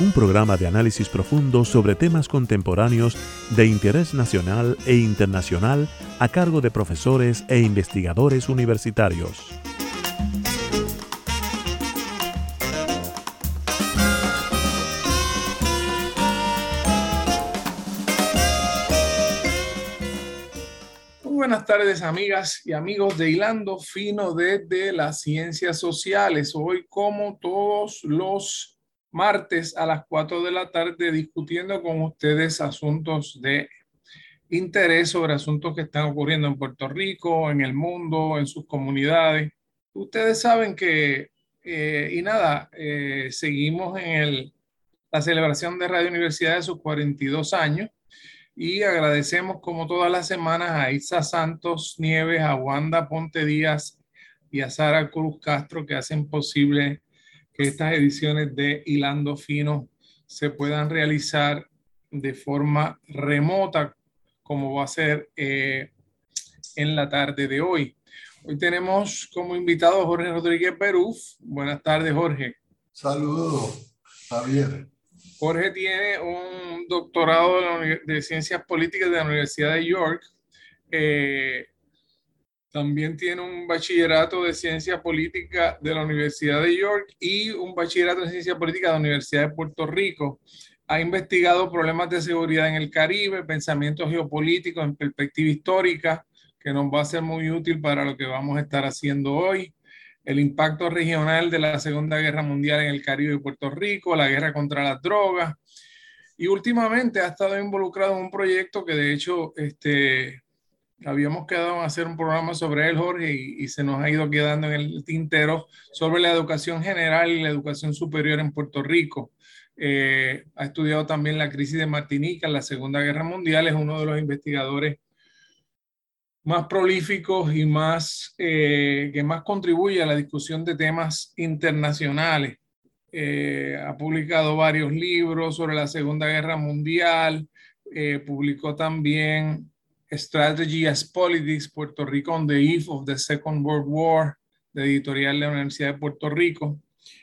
un programa de análisis profundo sobre temas contemporáneos de interés nacional e internacional a cargo de profesores e investigadores universitarios. Buenas tardes amigas y amigos de Hilando Fino desde las Ciencias Sociales. Hoy como todos los martes a las 4 de la tarde discutiendo con ustedes asuntos de interés sobre asuntos que están ocurriendo en Puerto Rico, en el mundo, en sus comunidades. Ustedes saben que, eh, y nada, eh, seguimos en el, la celebración de Radio Universidad de sus 42 años y agradecemos como todas las semanas a Isa Santos Nieves, a Wanda Ponte Díaz y a Sara Cruz Castro que hacen posible estas ediciones de Hilando Fino se puedan realizar de forma remota, como va a ser eh, en la tarde de hoy. Hoy tenemos como invitado a Jorge Rodríguez Beruf. Buenas tardes, Jorge. Saludos, Javier. Jorge tiene un doctorado de, Ciencias Políticas de la Universidad de York. Eh, también tiene un bachillerato de ciencia política de la Universidad de York y un bachillerato de ciencia política de la Universidad de Puerto Rico. Ha investigado problemas de seguridad en el Caribe, pensamiento geopolítico en perspectiva histórica, que nos va a ser muy útil para lo que vamos a estar haciendo hoy. El impacto regional de la Segunda Guerra Mundial en el Caribe y Puerto Rico, la guerra contra las drogas. Y últimamente ha estado involucrado en un proyecto que de hecho este, habíamos quedado en hacer un programa sobre él, Jorge, y, se nos ha ido quedando en el tintero sobre la educación general y la educación superior en Puerto Rico. Eh, ha estudiado también la crisis de Martinica, la Segunda Guerra Mundial, es uno de los investigadores más prolíficos y más eh, que más contribuye a la discusión de temas internacionales. Eh, ha publicado varios libros sobre la Segunda Guerra Mundial, publicó también Strategy as Politics, Puerto Rico on the Eve of the Second World War, de editorial de la Universidad de Puerto Rico.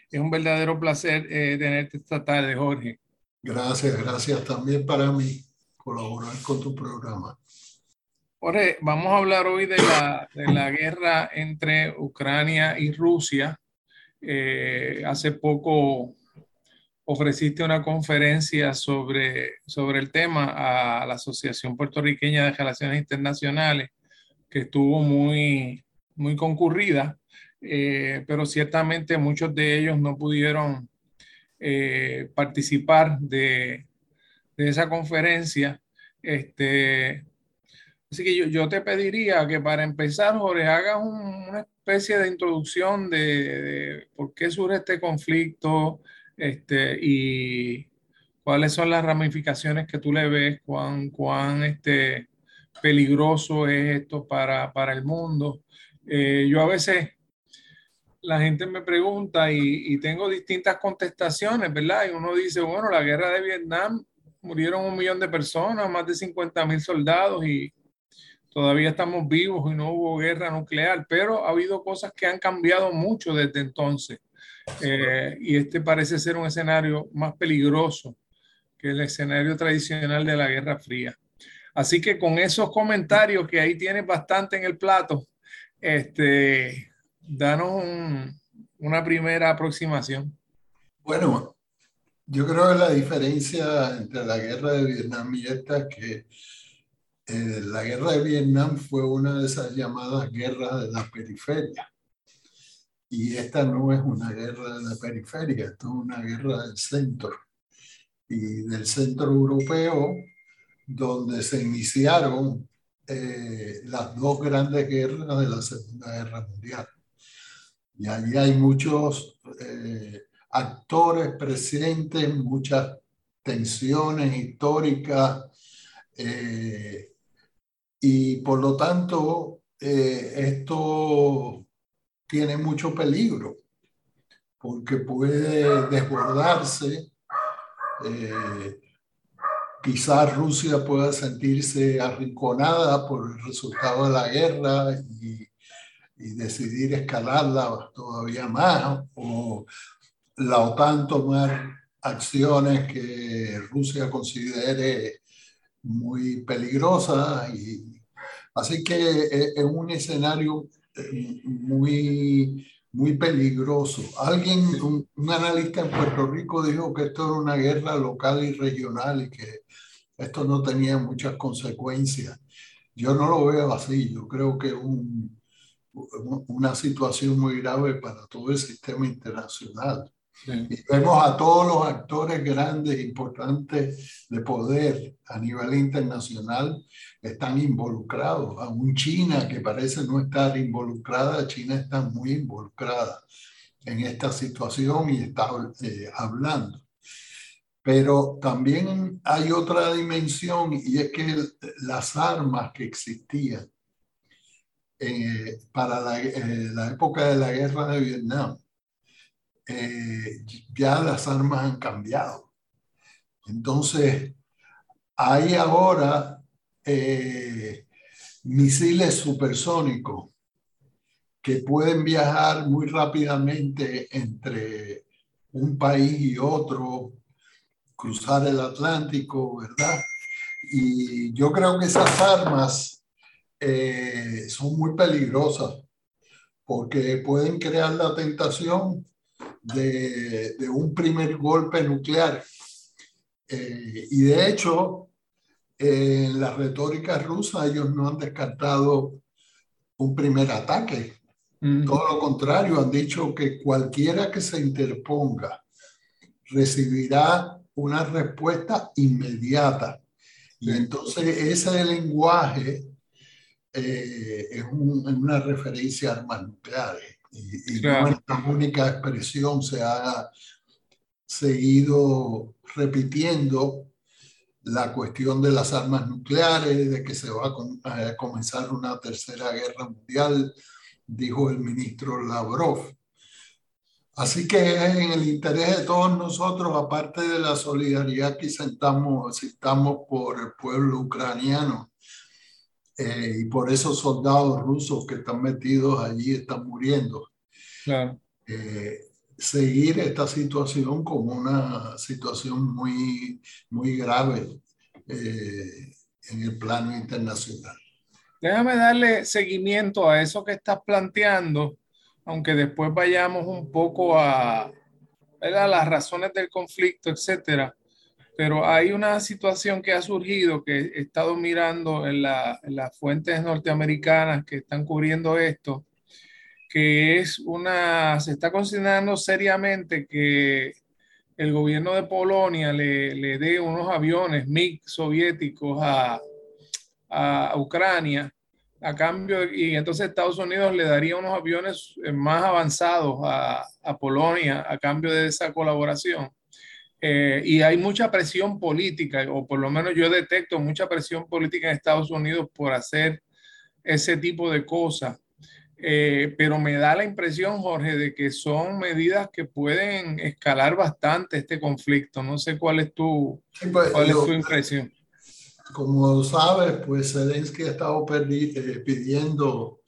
Es un verdadero placer eh, tenerte esta tarde, Jorge. Gracias, gracias también para mí colaborar con tu programa. Jorge, vamos a hablar hoy de la, de la guerra entre Ucrania y Rusia. Eh, hace poco ofreciste una conferencia sobre, sobre el tema a la Asociación Puertorriqueña de Relaciones Internacionales, que estuvo muy, muy concurrida, eh, pero ciertamente muchos de ellos no pudieron eh, participar de, de, esa conferencia. Este, así que yo, yo, te pediría que para empezar, Jorge, hagas una especie de introducción de, de por qué surge este conflicto, este, y cuáles son las ramificaciones que tú le ves, cuán, cuán este, peligroso es esto para, para el mundo. Eh, yo a veces, la gente me pregunta y, y, tengo distintas contestaciones, ¿verdad? Y uno dice, bueno, la guerra de Vietnam murieron un millón de personas, más de 50 mil soldados y todavía estamos vivos y no hubo guerra nuclear, pero ha habido cosas que han cambiado mucho desde entonces. Eh, y este parece ser un escenario más peligroso que el escenario tradicional de la Guerra Fría. Así que con esos comentarios que ahí tienes bastante en el plato, este, danos una primera aproximación. Bueno, yo creo que la diferencia entre la guerra de Vietnam y esta es que eh, la guerra de Vietnam fue una de esas llamadas guerras de la periferia. Y esta no es una guerra de la periferia, esto es una guerra del centro y del centro europeo, donde se iniciaron eh, las dos grandes guerras de la Segunda Guerra Mundial. Y allí hay muchos eh, actores presentes, muchas tensiones históricas y por lo tanto esto tiene mucho peligro porque puede desbordarse. Eh, quizás Rusia pueda sentirse arrinconada por el resultado de la guerra y, y, decidir escalarla todavía más, o la OTAN tomar acciones que Rusia considere muy peligrosas. Y, así que es un escenario eh, muy muy peligroso. Alguien, un, analista en Puerto Rico dijo que esto era una guerra local y regional y que esto no tenía muchas consecuencias. Yo no lo veo así, yo creo que es un, una situación muy grave para todo el sistema internacional. Y vemos a todos los actores grandes, importantes de poder a nivel internacional, están involucrados. Aún China, que parece no estar involucrada, China está muy involucrada en esta situación y está eh, hablando. Pero también hay otra dimensión y es que las armas que existían eh, para la, eh, la época de la guerra de Vietnam, eh, ya las armas han cambiado. Entonces, hay ahora eh, misiles supersónicos que pueden viajar muy rápidamente entre un país y otro, cruzar el Atlántico, ¿verdad? Y yo creo que esas armas eh, son muy peligrosas porque pueden crear la tentación de, un primer golpe nuclear. Eh, y de hecho, en la retórica rusa ellos no han descartado un primer ataque. Todo lo contrario, han dicho que cualquiera que se interponga recibirá una respuesta inmediata. Y entonces ese lenguaje eh, es, una referencia a armas nucleares y, la única expresión se ha seguido repitiendo la cuestión de las armas nucleares, de que se va a, comenzar una tercera guerra mundial, dijo el ministro Lavrov. Así que en el interés de todos nosotros, aparte de la solidaridad que sentamos, sentamos por el pueblo ucraniano, eh, y por esos soldados rusos que están metidos allí están muriendo. Eh, seguir esta situación como una situación muy, muy grave eh, en el plano internacional. Déjame darle seguimiento a eso que estás planteando, aunque después vayamos un poco a, a las razones del conflicto, etcétera pero hay una situación que ha surgido que he estado mirando en, las fuentes norteamericanas que están cubriendo esto, que es una, se está considerando seriamente que el gobierno de Polonia le, le dé unos aviones MiG soviéticos a, a, Ucrania a cambio, y entonces Estados Unidos le daría unos aviones más avanzados a, a Polonia a cambio de esa colaboración. Eh, y hay mucha presión política, o por lo menos yo detecto mucha presión política en Estados Unidos por hacer ese tipo de cosas. Eh, pero me da la impresión, Jorge, de que son medidas que pueden escalar bastante este conflicto. No sé cuál es tu, pues, cuál es tu impresión. Como sabes, pues Zelensky ha estado eh, pidiendo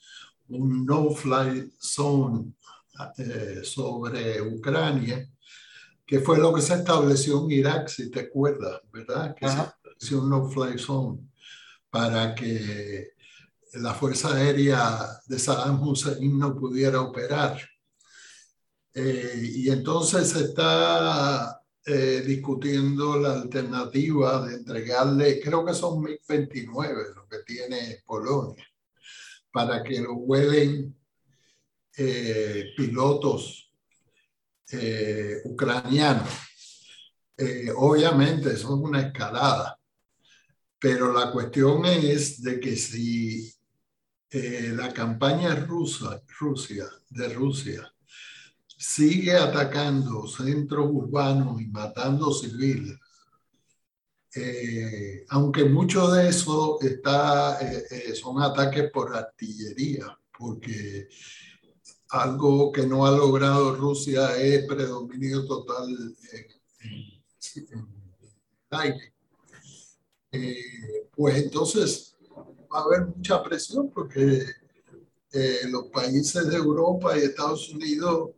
un no-fly zone sobre Ucrania que fue lo que se estableció en Irak, si te acuerdas, ¿verdad? Que se estableció un no-fly zone para que la Fuerza Aérea de Saddam Hussein no pudiera operar. Eh, y entonces se está eh, discutiendo la alternativa de entregarle, creo que son 1029 lo que tiene Polonia, para que lo vuelen eh, pilotos eh, ucraniano. Eh, obviamente, eso es una escalada, pero la cuestión es de que si eh, la campaña rusa, Rusia, de Rusia sigue atacando centros urbanos y matando civiles, eh, aunque mucho de eso está, eh, son ataques por artillería, porque algo que no ha logrado Rusia es predominio total en, el aire. pues entonces va a haber mucha presión porque los países de Europa y Estados Unidos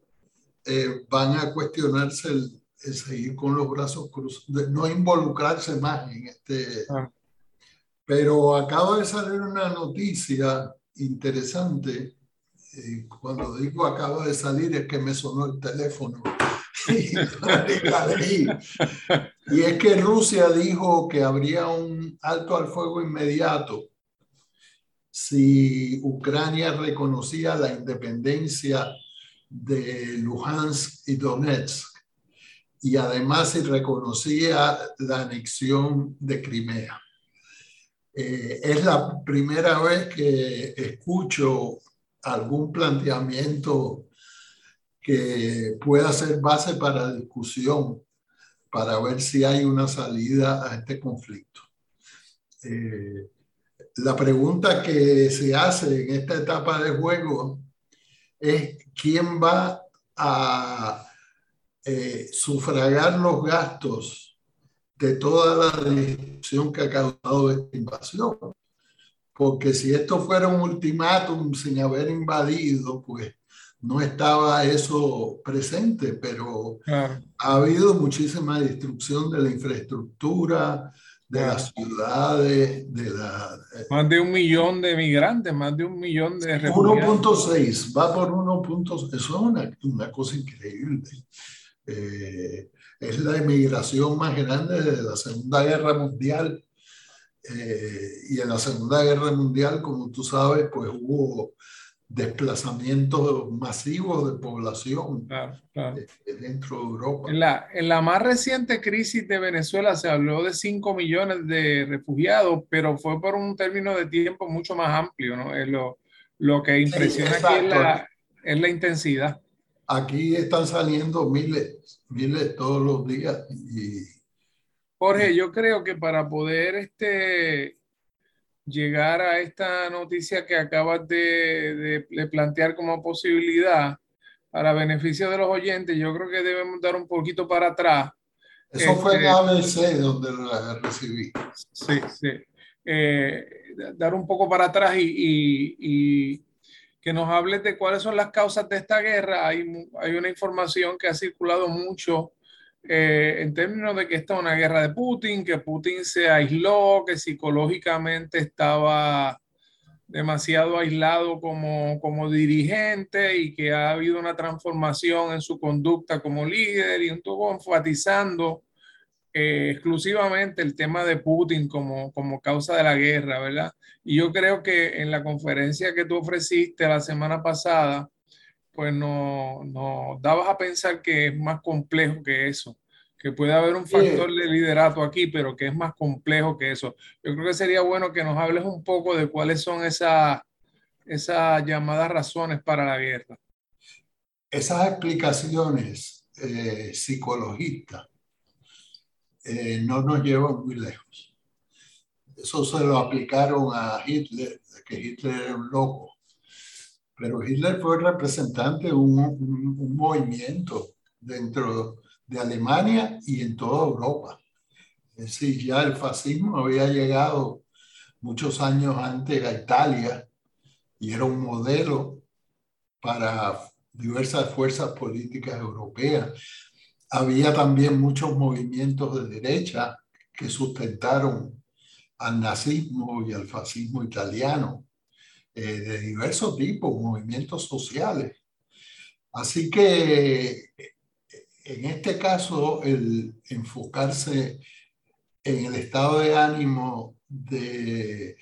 van a cuestionarse el, seguir con los brazos cruzados, no involucrarse más en este. Ah. Pero acaba de salir una noticia interesante. Eh, cuando digo acaba de salir es que me sonó el teléfono. y es que Rusia dijo que habría un alto al fuego inmediato si Ucrania reconocía la independencia de Luhansk y Donetsk y además se reconocía la anexión de Crimea. Eh, es la primera vez que escucho algún planteamiento que pueda ser base para discusión para ver si hay una salida a este conflicto. Eh, la pregunta que se hace en esta etapa de juego es quién va a eh, sufragar los gastos de toda la destrucción que ha causado esta invasión. Porque si esto fuera un ultimátum sin haber invadido, pues no estaba eso presente, pero ha habido muchísima destrucción de la infraestructura, de las ciudades, de la... Eh, más de un millón de migrantes, más de un millón de refugiados. 1.6, va por 1.6, eso es una, una cosa increíble. Eh, es la emigración más grande de la Segunda Guerra Mundial. Eh, y en la Segunda Guerra Mundial, como tú sabes, pues hubo desplazamientos masivos de población eh, dentro de Europa. En la, en la más reciente crisis de Venezuela se habló de 5 millones de refugiados, pero fue por un término de tiempo mucho más amplio, ¿no? Es lo, lo que impresiona aquí es la, es la intensidad. Aquí están saliendo miles, miles todos los días. Y... Jorge, yo creo que para poder este, llegar a esta noticia que acabas de, de, plantear como posibilidad para beneficio de los oyentes, yo creo que debemos dar un poquito para atrás. Eso fue en este, ABC donde la recibí. Sí, sí. Eh, dar un poco para atrás y, y que nos hables de cuáles son las causas de esta guerra. Hay, hay una información que ha circulado mucho eh, en términos de que esta es una guerra de Putin, que Putin se aisló, que psicológicamente estaba demasiado aislado como, como dirigente y que ha habido una transformación en su conducta como líder y estuvo enfatizando eh, exclusivamente el tema de Putin como, como causa de la guerra, ¿verdad? Y yo creo que en la conferencia que tú ofreciste la semana pasada, pues nos no dabas a pensar que es más complejo que eso, que puede haber un factor de liderato aquí, pero que es más complejo que eso. Yo creo que sería bueno que nos hables un poco de cuáles son esas, esas llamadas razones para la guerra. Esas explicaciones eh, psicologistas eh, no nos lleva muy lejos. Eso se lo aplicaron a Hitler, que Hitler era un loco. Pero Hitler fue representante de un, un, movimiento dentro de Alemania y en toda Europa. Es decir, ya el fascismo había llegado muchos años antes a Italia y era un modelo para diversas fuerzas políticas europeas había también muchos movimientos de derecha que sustentaron al nazismo y al fascismo italiano, eh, de diversos tipos, movimientos sociales. Así que en este caso, el enfocarse en el estado de ánimo de,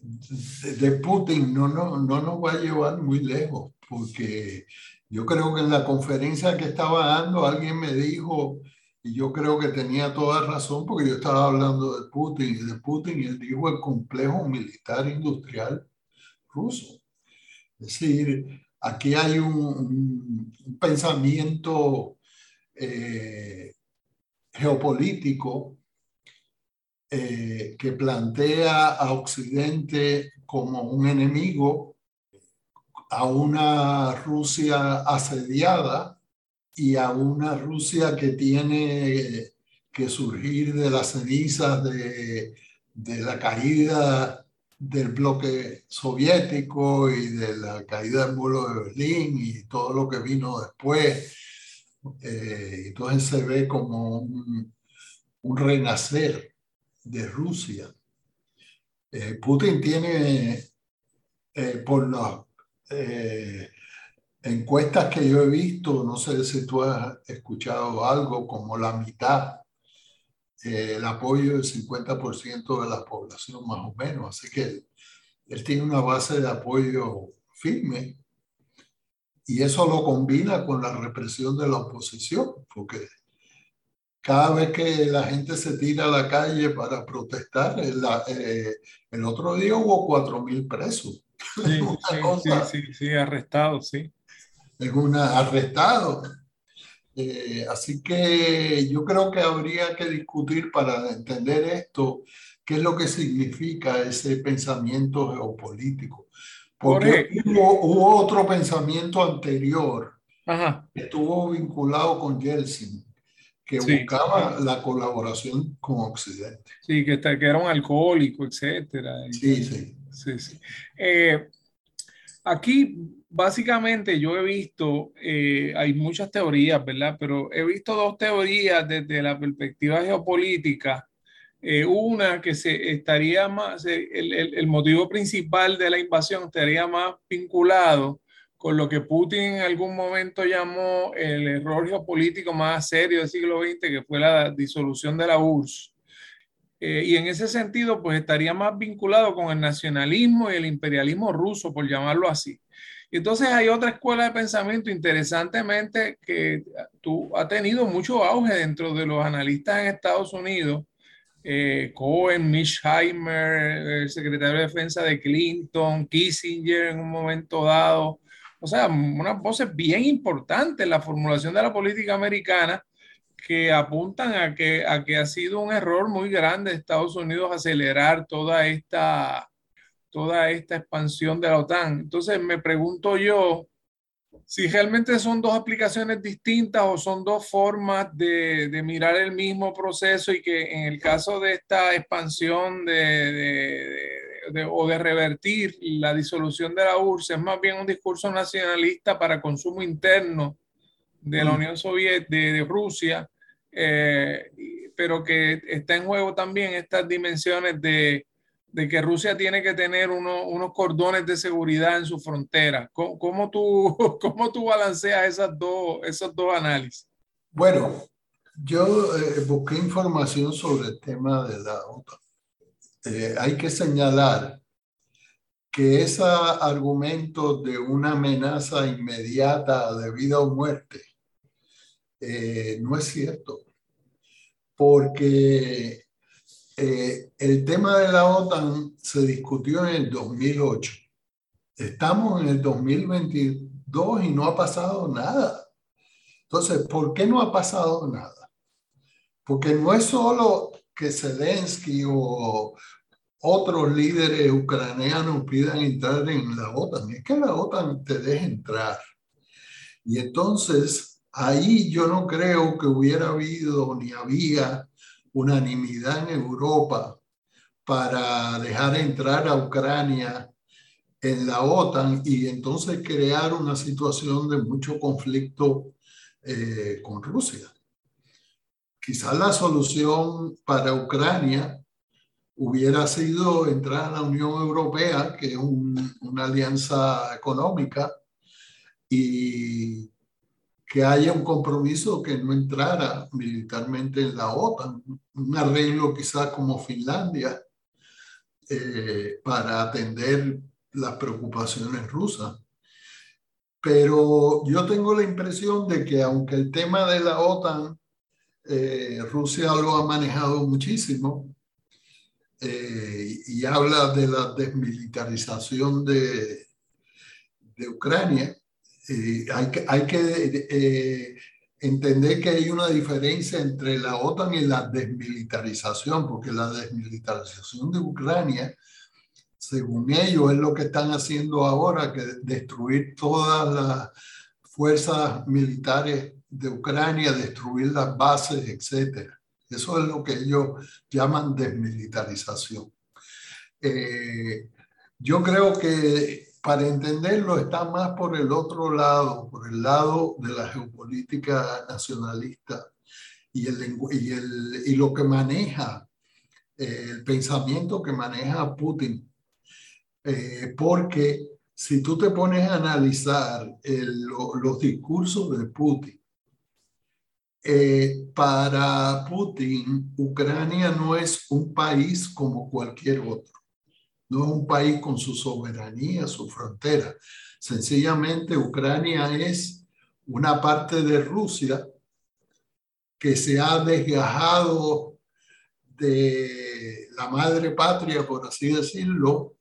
de, Putin no, no, no nos va a llevar muy lejos, porque yo creo que en la conferencia que estaba dando alguien me dijo, y yo creo que tenía toda razón, porque yo estaba hablando de Putin y de Putin, y él dijo el complejo militar industrial ruso. Es decir, aquí hay un, pensamiento eh, geopolítico eh, que plantea a Occidente como un enemigo, a una Rusia asediada y a una Rusia que tiene que surgir de las cenizas de, de la caída del bloque soviético y de la caída del muro de Berlín y todo lo que vino después. Eh, entonces se ve como un, un renacer de Rusia. Eh, Putin tiene, eh, por las eh, encuestas que yo he visto, no sé si tú has escuchado algo, como la mitad, el apoyo del 50% de la población más o menos. Así que él tiene una base de apoyo firme y eso lo combina con la represión de la oposición, porque cada vez que la gente se tira a la calle para protestar, eh, el otro día hubo cuatro mil presos. Sí, sí, sí, sí, arrestados, sí. Es una arrestado. Eh, así que yo creo que habría que discutir para entender esto, qué es lo que significa ese pensamiento geopolítico. Porque hubo, hubo, otro pensamiento anterior que estuvo vinculado con Yeltsin que buscaba la colaboración con Occidente. Sí, que, que era un alcohólico, etcétera. Sí, sí. sí, sí. Eh, aquí, básicamente, yo he visto, eh, hay muchas teorías, ¿verdad? Pero he visto dos teorías desde la perspectiva geopolítica. Eh, una que se estaría más, el, el, el motivo principal de la invasión estaría más vinculado con lo que Putin en algún momento llamó el error geopolítico más serio del siglo XX, que fue la disolución de la URSS. Eh, y en ese sentido, pues estaría más vinculado con el nacionalismo y el imperialismo ruso, por llamarlo así. Y entonces hay otra escuela de pensamiento, interesantemente, que tú, ha tenido mucho auge dentro de los analistas en Estados Unidos, eh, Cohen, Mischheimer, el secretario de defensa de Clinton, Kissinger en un momento dado, o sea, unas voces bien importantes en la formulación de la política americana que apuntan a que, a que ha sido un error muy grande de Estados Unidos acelerar toda esta, toda esta expansión de la OTAN. Entonces me pregunto yo si realmente son dos aplicaciones distintas o son dos formas de, de mirar el mismo proceso y que en el caso de esta expansión de, de o de revertir la disolución de la URSS es más bien un discurso nacionalista para consumo interno de la mm. Unión Soviética, de, Rusia, eh, pero que está en juego también estas dimensiones de, que Rusia tiene que tener unos cordones de seguridad en su frontera. ¿Cómo, tú, cómo tú balanceas esas dos, esos dos análisis? Bueno, yo eh, busqué información sobre el tema de la OTAN eh, hay que señalar que ese argumento de una amenaza inmediata de vida o muerte no es cierto, porque eh, el tema de la OTAN se discutió en el 2008. Estamos en el 2022 y no ha pasado nada. Entonces, ¿por qué no ha pasado nada? Porque no es solo que Zelensky o otros líderes ucranianos pidan entrar en la OTAN, es que la OTAN te deje entrar. Y entonces ahí yo no creo que hubiera habido ni había unanimidad en Europa para dejar entrar a Ucrania en la OTAN y entonces crear una situación de mucho conflicto eh, con Rusia. Quizás la solución para Ucrania hubiera sido entrar a la Unión Europea, que es una alianza económica, y que haya un compromiso que no entrara militarmente en la OTAN, un arreglo quizás como Finlandia, eh, para atender las preocupaciones rusas. Pero yo tengo la impresión de que aunque el tema de la OTAN eh, Rusia lo ha manejado muchísimo eh, y habla de la desmilitarización de, de Ucrania. Eh, hay que, hay que entender que hay una diferencia entre la OTAN y la desmilitarización, porque la desmilitarización de Ucrania, según ellos, es lo que están haciendo ahora, que destruir todas las fuerzas militares de Ucrania, destruir las bases, etc. Eso es lo que ellos llaman desmilitarización. Eh, yo creo que para entenderlo está más por el otro lado, por el lado de la geopolítica nacionalista y, el, y, el, y lo que maneja, eh, el pensamiento que maneja Putin. Eh, porque si tú te pones a analizar los discursos de Putin, eh, para Putin, Ucrania no es un país como cualquier otro no es un país con su soberanía, su frontera. Sencillamente Ucrania es una parte de Rusia que se ha desgajado de la madre patria, por así decirlo,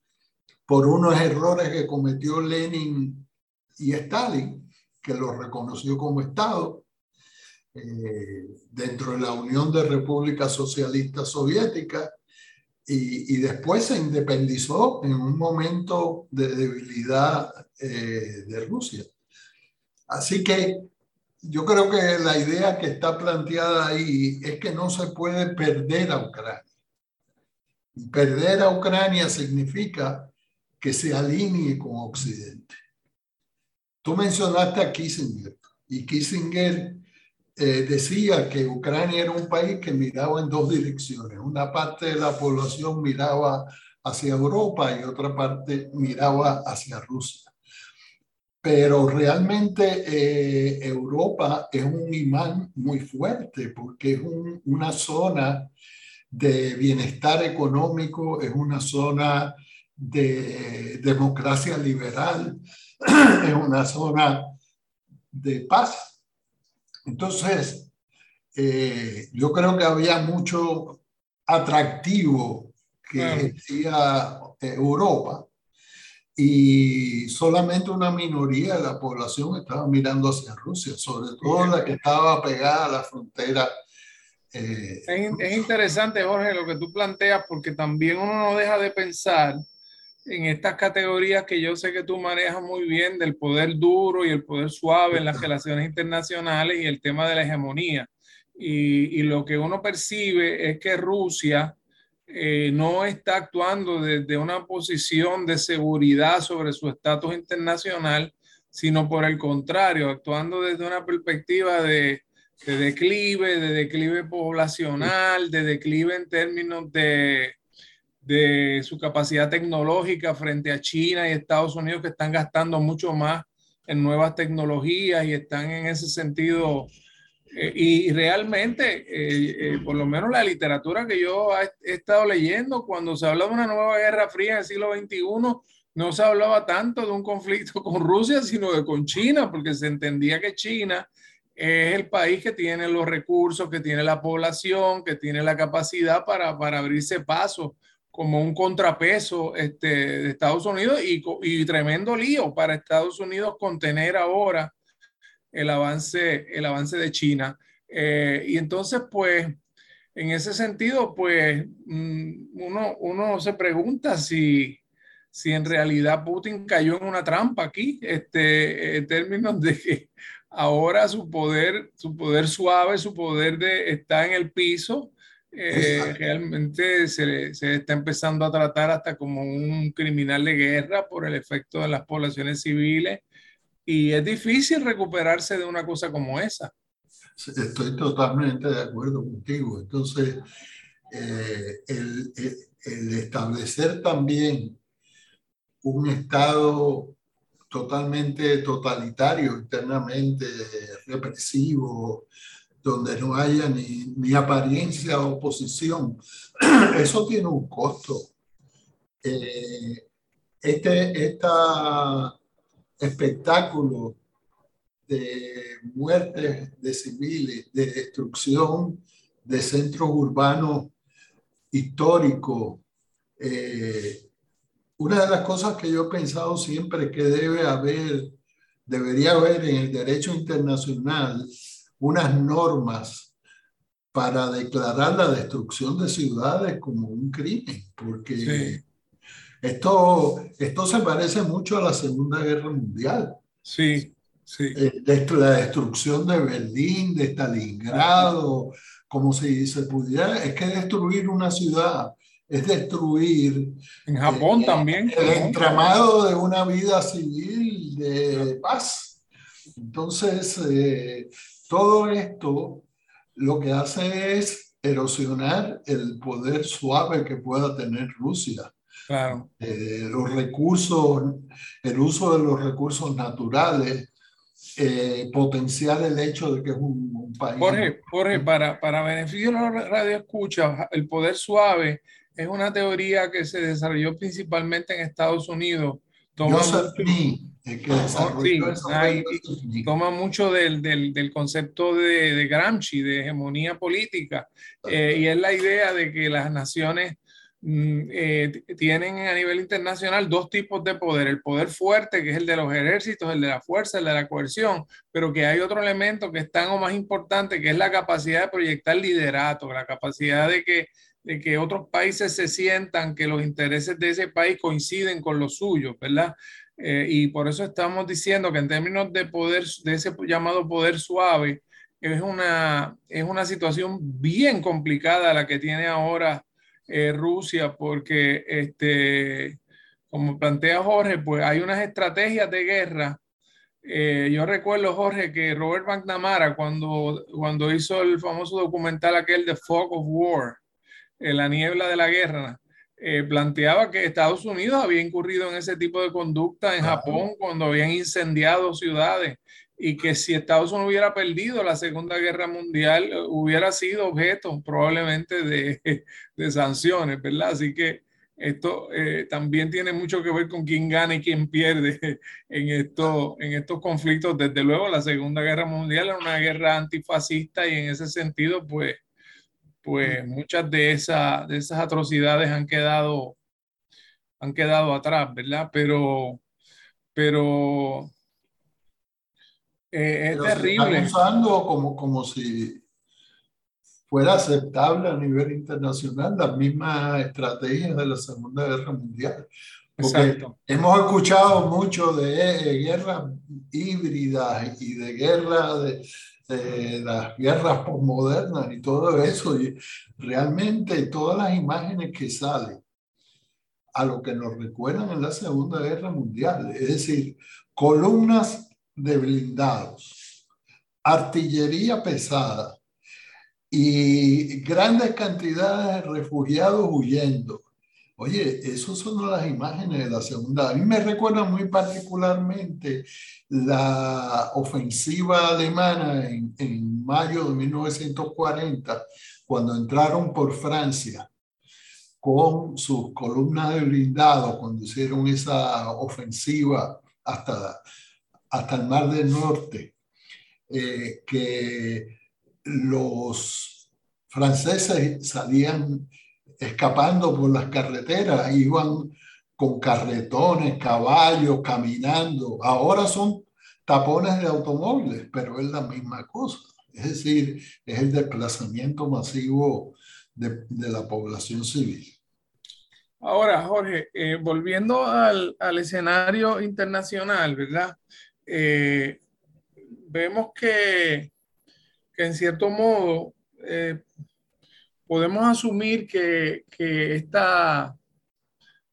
por unos errores que cometió Lenin y Stalin, que lo reconoció como Estado, eh, dentro de la Unión de Repúblicas Socialistas Soviéticas, y, después se independizó en un momento de debilidad eh, de Rusia. Así que yo creo que la idea que está planteada ahí es que no se puede perder a Ucrania. Y perder a Ucrania significa que se alinee con Occidente. Tú mencionaste a Kissinger y Kissinger eh, decía que Ucrania era un país que miraba en dos direcciones. Una parte de la población miraba hacia Europa y otra parte miraba hacia Rusia. Pero realmente eh, Europa es un imán muy fuerte porque es una zona de bienestar económico, es una zona de democracia liberal, es una zona de paz entonces, eh, yo creo que había mucho atractivo que decía eh, Europa y solamente una minoría de la población estaba mirando hacia Rusia, sobre todo la que estaba pegada a la frontera. Eh, es, es, interesante, Jorge, lo que tú planteas, porque también uno no deja de pensar en estas categorías que yo sé que tú manejas muy bien del poder duro y el poder suave en las relaciones internacionales y el tema de la hegemonía. Y, y lo que uno percibe es que Rusia eh, no está actuando desde una posición de seguridad sobre su estatus internacional, sino por el contrario, actuando desde una perspectiva de, de declive, de declive poblacional, de declive en términos de, de su capacidad tecnológica frente a China y Estados Unidos que están gastando mucho más en nuevas tecnologías y están en ese sentido. Eh, y realmente, eh, eh, por lo menos la literatura que yo he, estado leyendo, cuando se habla de una nueva guerra fría en el siglo XXI, no se hablaba tanto de un conflicto con Rusia, sino de con China, porque se entendía que China es el país que tiene los recursos, que tiene la población, que tiene la capacidad para, para abrirse paso como un contrapeso este, de Estados Unidos y, y, tremendo lío para Estados Unidos contener ahora el avance, el avance de China. Eh, y entonces, pues, en ese sentido, pues, mm, uno, uno se pregunta si, si en realidad Putin cayó en una trampa aquí, este, en términos de que ahora su poder, su poder suave, su poder de, está en el piso eh, realmente se, se, está empezando a tratar hasta como un criminal de guerra por el efecto de las poblaciones civiles y es difícil recuperarse de una cosa como esa. Estoy totalmente de acuerdo contigo. Entonces, eh, el, el, establecer también un Estado totalmente totalitario, internamente represivo, donde no haya ni, apariencia de oposición. Eso tiene un costo. Eh, este esta espectáculo de muertes de civiles, de destrucción de centros urbanos históricos. Eh, una de las cosas que yo he pensado siempre que debe haber, debería haber en el derecho internacional unas normas para declarar la destrucción de ciudades como un crimen, porque esto, esto se parece mucho a la Segunda Guerra Mundial. Sí, sí. Eh, la destrucción de Berlín, de Stalingrado, como si se pudiera, es que destruir una ciudad es destruir. En Japón eh, también. El entramado de una vida civil de paz. Entonces, eh, todo esto lo que hace es erosionar el poder suave que pueda tener Rusia. Claro. Eh, los recursos, el uso de los recursos naturales, eh, potenciar el hecho de que es un, país. Jorge, Jorge para, para beneficio de los radioescuchas, el poder suave es una teoría que se desarrolló principalmente en Estados Unidos. Toma que toma mucho del, del, del concepto de, de, Gramsci, de hegemonía política, eh, y es la idea de que las naciones mm, eh, tienen a nivel internacional dos tipos de poder, el poder fuerte, que es el de los ejércitos, el de la fuerza, el de la coerción, pero que hay otro elemento que es tan o más importante, que es la capacidad de proyectar liderato, la capacidad de que de que otros países se sientan que los intereses de ese país coinciden con los suyos, ¿verdad? Eh, y por eso estamos diciendo que en términos de poder, de ese llamado poder suave, es una, es una situación bien complicada la que tiene ahora eh, Rusia, porque, este, como plantea Jorge, pues hay unas estrategias de guerra. Eh, yo recuerdo, Jorge, que Robert McNamara, cuando, cuando hizo el famoso documental aquel de Fog of War, la niebla de la guerra, eh, planteaba que Estados Unidos había incurrido en ese tipo de conducta en Japón cuando habían incendiado ciudades y que si Estados Unidos hubiera perdido la Segunda Guerra Mundial eh, hubiera sido objeto probablemente de, de sanciones, ¿verdad? Así que esto eh, también tiene mucho que ver con quién gana y quién pierde en, esto, en estos conflictos. Desde luego, la Segunda Guerra Mundial era una guerra antifascista y en ese sentido, pues, pues muchas de, esa, de esas atrocidades han quedado, han quedado atrás, ¿verdad? Pero, pero eh, es terrible. Se usando como, como si fuera aceptable a nivel internacional las mismas estrategias de la Segunda Guerra Mundial. Porque hemos escuchado mucho de guerras híbridas y de guerras de, de las guerras postmodernas y todo eso, y realmente todas las imágenes que salen a lo que nos recuerdan en la Segunda Guerra Mundial, es decir, columnas de blindados, artillería pesada y grandes cantidades de refugiados huyendo. Oye, esas son las imágenes de la segunda. A mí me recuerda muy particularmente la ofensiva alemana en, en mayo de 1940, cuando entraron por Francia con sus columnas de blindado, cuando hicieron esa ofensiva hasta, hasta el Mar del Norte, eh, que los franceses salían escapando por las carreteras, iban con carretones, caballos, caminando. Ahora son tapones de automóviles, pero es la misma cosa. Es decir, es el desplazamiento masivo de, la población civil. Ahora, Jorge, eh, volviendo al, escenario internacional, ¿verdad? Eh, vemos que, en cierto modo eh, podemos asumir que, esta,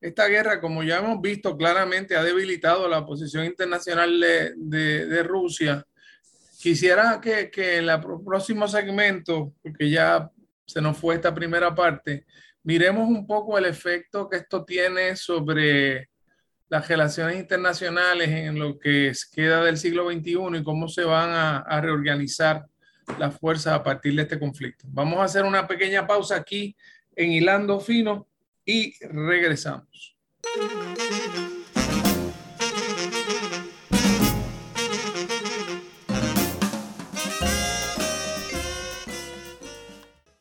esta, guerra, como ya hemos visto claramente, ha debilitado la posición internacional de, Rusia. Quisiera que, en el próximo segmento, porque ya se nos fue esta primera parte, miremos un poco el efecto que esto tiene sobre las relaciones internacionales en lo que queda del siglo XXI y cómo se van a reorganizar las fuerzas a partir de este conflicto. Vamos a hacer una pequeña pausa aquí en Hilando Fino y regresamos.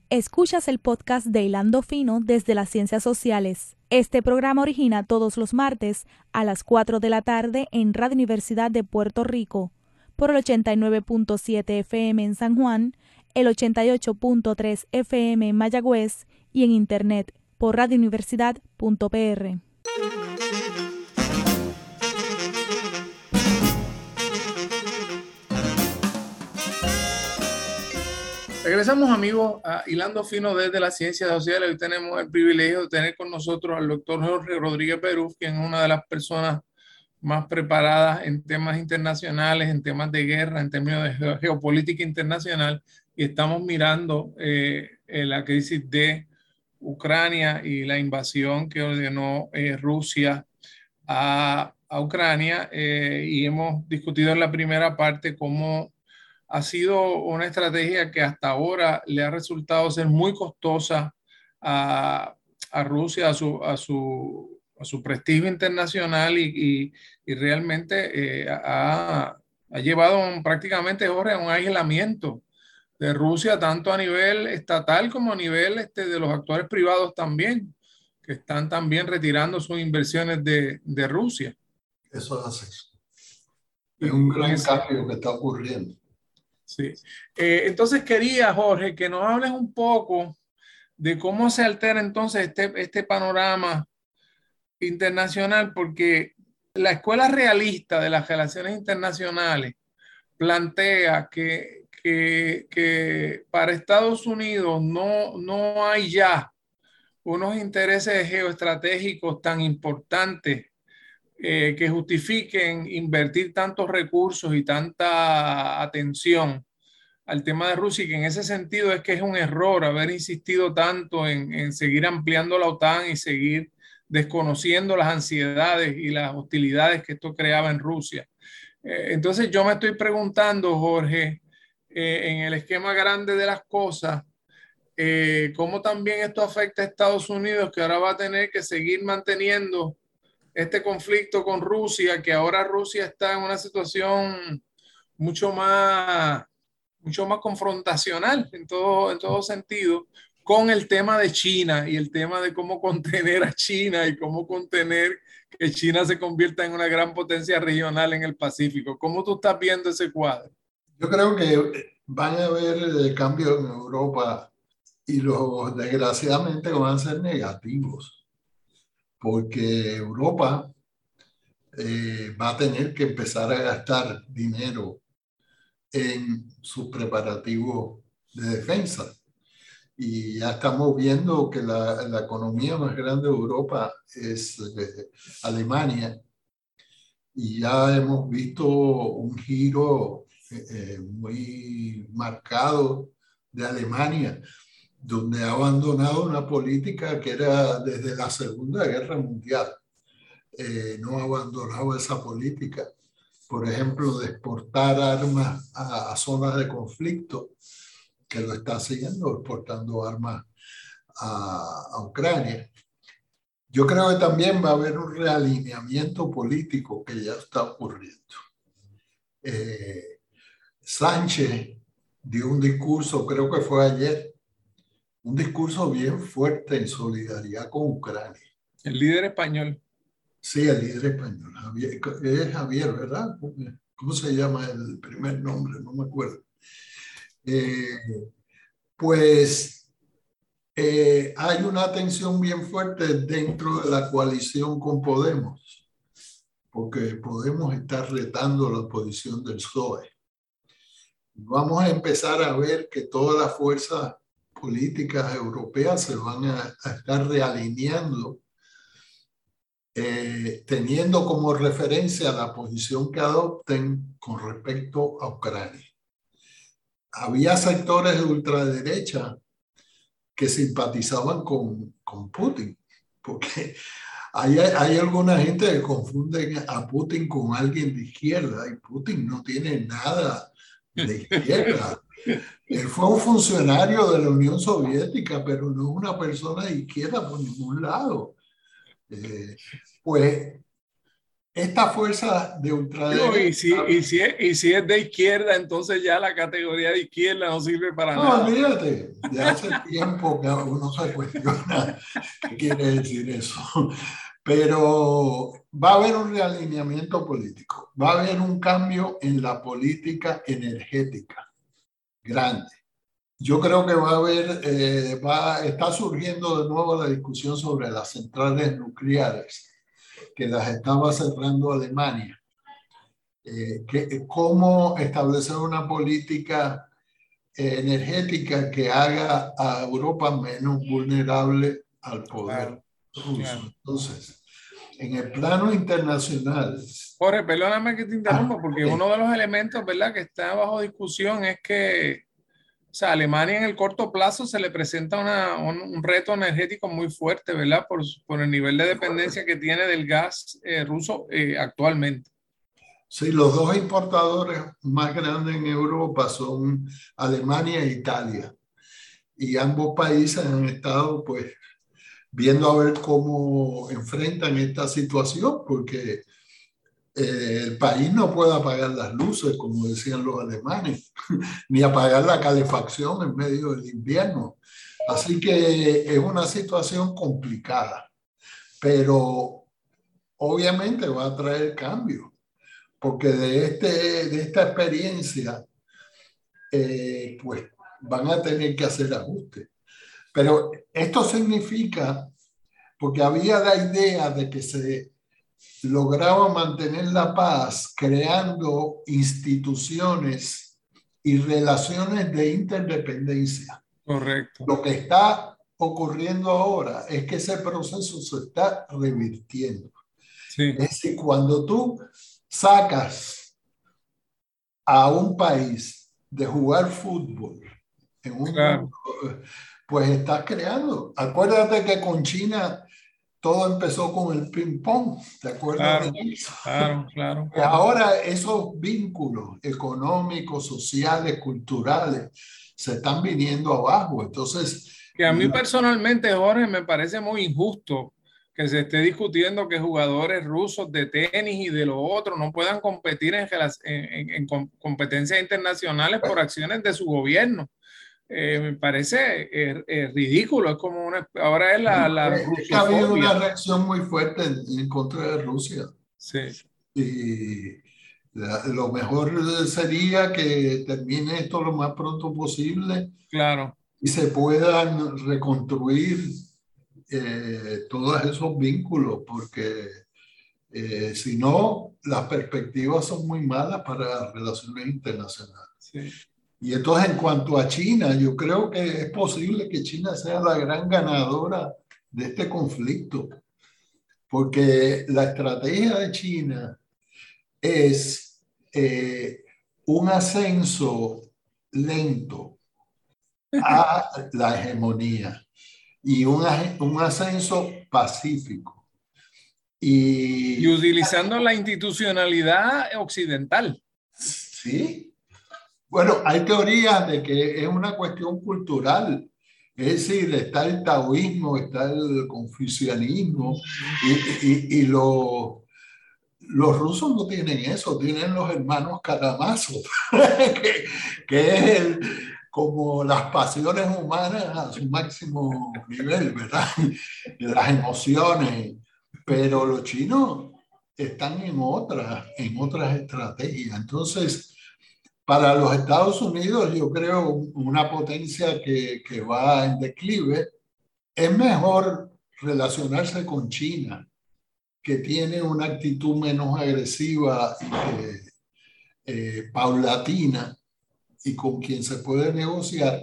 Escuchas el podcast de Hilando Fino desde las Ciencias Sociales. Este programa origina todos los martes a las 4 de la tarde en Radio Universidad de Puerto Rico por el 89.7 FM en San Juan, el 88.3 FM en Mayagüez y en Internet por radiouniversidad.pr. Regresamos amigos a Hilando Fino desde las Ciencias Sociales. Hoy tenemos el privilegio de tener con nosotros al doctor Jorge Rodríguez Perú, quien es una de las personas más preparadas en temas internacionales, en temas de guerra, en términos de geopolítica internacional. Y estamos mirando eh, la crisis de Ucrania y la invasión que ordenó eh, Rusia a, a Ucrania. Eh, y hemos discutido en la primera parte cómo ha sido una estrategia que hasta ahora le ha resultado ser muy costosa a, a Rusia, a su, a, su, su, prestigio internacional y, y, y realmente eh, ha, ha, llevado un, prácticamente Jorge, a un aislamiento de Rusia, tanto a nivel estatal como a nivel este, de los actores privados también, que están también retirando sus inversiones de, de Rusia. Eso es, es un gran cambio que está ocurriendo. Sí. Eh, entonces quería, Jorge, que nos hables un poco de cómo se altera entonces este, este panorama internacional, porque la escuela realista de las relaciones internacionales plantea que, que, que para Estados Unidos no, no hay ya unos intereses geoestratégicos tan importantes eh, que justifiquen invertir tantos recursos y tanta atención al tema de Rusia y que en ese sentido es que es un error haber insistido tanto en, en seguir ampliando la OTAN y seguir desconociendo las ansiedades y las hostilidades que esto creaba en Rusia. Eh, entonces yo me estoy preguntando, Jorge, eh, en el esquema grande de las cosas, eh, cómo también esto afecta a Estados Unidos, que ahora va a tener que seguir manteniendo este conflicto con Rusia, que ahora Rusia está en una situación mucho más, mucho más confrontacional en todo, en todo sentido con el tema de China y el tema de cómo contener a China y cómo contener que China se convierta en una gran potencia regional en el Pacífico. ¿Cómo tú estás viendo ese cuadro? Yo creo que van a haber cambios en Europa y los desgraciadamente van a ser negativos porque Europa eh, va a tener que empezar a gastar dinero en sus preparativos de defensa. Y ya estamos viendo que la, la economía más grande de Europa es eh, Alemania. Y ya hemos visto un giro eh, muy marcado de Alemania donde ha abandonado una política que era desde la Segunda Guerra Mundial. Eh, no ha abandonado esa política. Por ejemplo, de exportar armas a, a, zonas de conflicto, que lo está haciendo, exportando armas a, a Ucrania. Yo creo que también va a haber un realineamiento político que ya está ocurriendo. Eh, Sánchez dio un discurso, creo que fue ayer, un discurso bien fuerte en solidaridad con Ucrania. El líder español. Sí, el líder español. Javier, es Javier, ¿verdad? ¿Cómo se llama el primer nombre? No me acuerdo. Eh, pues eh, hay una tensión bien fuerte dentro de la coalición con Podemos, porque Podemos está retando la posición del PSOE. Vamos a empezar a ver que todas las fuerzas políticas europeas se van a, estar realineando, eh, teniendo como referencia la posición que adopten con respecto a Ucrania. Había sectores de ultraderecha que simpatizaban con, con Putin, porque hay, hay alguna gente que confunde a Putin con alguien de izquierda y Putin no tiene nada de izquierda. Él fue un funcionario de la Unión Soviética, pero no una persona de izquierda por ningún lado. Eh, pues esta fuerza de ultraderecha... y, si, y, si es, y, si es, de izquierda, entonces ya la categoría de izquierda no sirve para no, nada. No, olvídate, ya hace tiempo que uno se cuestiona qué quiere decir eso. Pero va a haber un realineamiento político, va a haber un cambio en la política energética grande. Yo creo que va a haber, eh, va, está surgiendo de nuevo la discusión sobre las centrales nucleares, que las estaba cerrando Alemania. Eh, que, cómo establecer una política energética que haga a Europa menos vulnerable al poder ruso. Entonces, en el plano internacional. Jorge, perdóname que te interrumpa, ah, porque uno de los elementos, ¿verdad?, que está bajo discusión es que, o sea, Alemania en el corto plazo se le presenta una, un, reto energético muy fuerte, ¿verdad?, por, por, el nivel de dependencia que tiene del gas eh, ruso eh, actualmente. Sí, los dos importadores más grandes en Europa son Alemania e Italia. Y ambos países han estado pues viendo a ver cómo enfrentan esta situación, porque eh, el país no puede apagar las luces, como decían los alemanes, ni apagar la calefacción en medio del invierno. Así que es una situación complicada, pero obviamente va a traer cambio porque de, este, de esta experiencia, eh, pues van a tener que hacer ajustes. Pero esto significa, porque había la idea de que se lograba mantener la paz creando instituciones y relaciones de interdependencia. Correcto. Lo que está ocurriendo ahora es que ese proceso se está revirtiendo. Sí. Es decir, cuando tú sacas a un país de jugar fútbol en un pues estás creando. Acuérdate que con China todo empezó con el ping pong, ¿te acuerdas claro, de eso? Claro, claro. Ahora esos vínculos económicos, sociales, culturales se están viniendo abajo. Entonces, que a mí personalmente, Jorge, me parece muy injusto que se esté discutiendo que jugadores rusos de tenis y de lo otro no puedan competir en, en, competencias internacionales por acciones de su gobierno. Eh, me parece eh, eh, ridículo, es como una, ahora es la... la ha habido una reacción muy fuerte en, contra de Rusia. Sí. Y lo mejor sería que termine esto lo más pronto posible. Claro. Y se puedan reconstruir eh, todos esos vínculos, porque eh, si no, las perspectivas son muy malas para las relaciones internacionales. Y entonces en cuanto a China, yo creo que es posible que China sea la gran ganadora de este conflicto, porque la estrategia de China es eh, un ascenso lento a la hegemonía y un, un ascenso pacífico. Y, y utilizando la institucionalidad occidental. Sí. Bueno, hay teorías de que es una cuestión cultural. Es decir, está el taoísmo, está el confucianismo y, y, y los rusos no tienen eso, tienen los hermanos Karamazov, que, que es el, como las pasiones humanas a su máximo nivel, ¿verdad? Las emociones. Pero los chinos están en otras, en otras estrategias. Entonces, para los Estados Unidos, yo creo una potencia que, que va en declive, es mejor relacionarse con China, que tiene una actitud menos agresiva y eh, paulatina, y con quien se puede negociar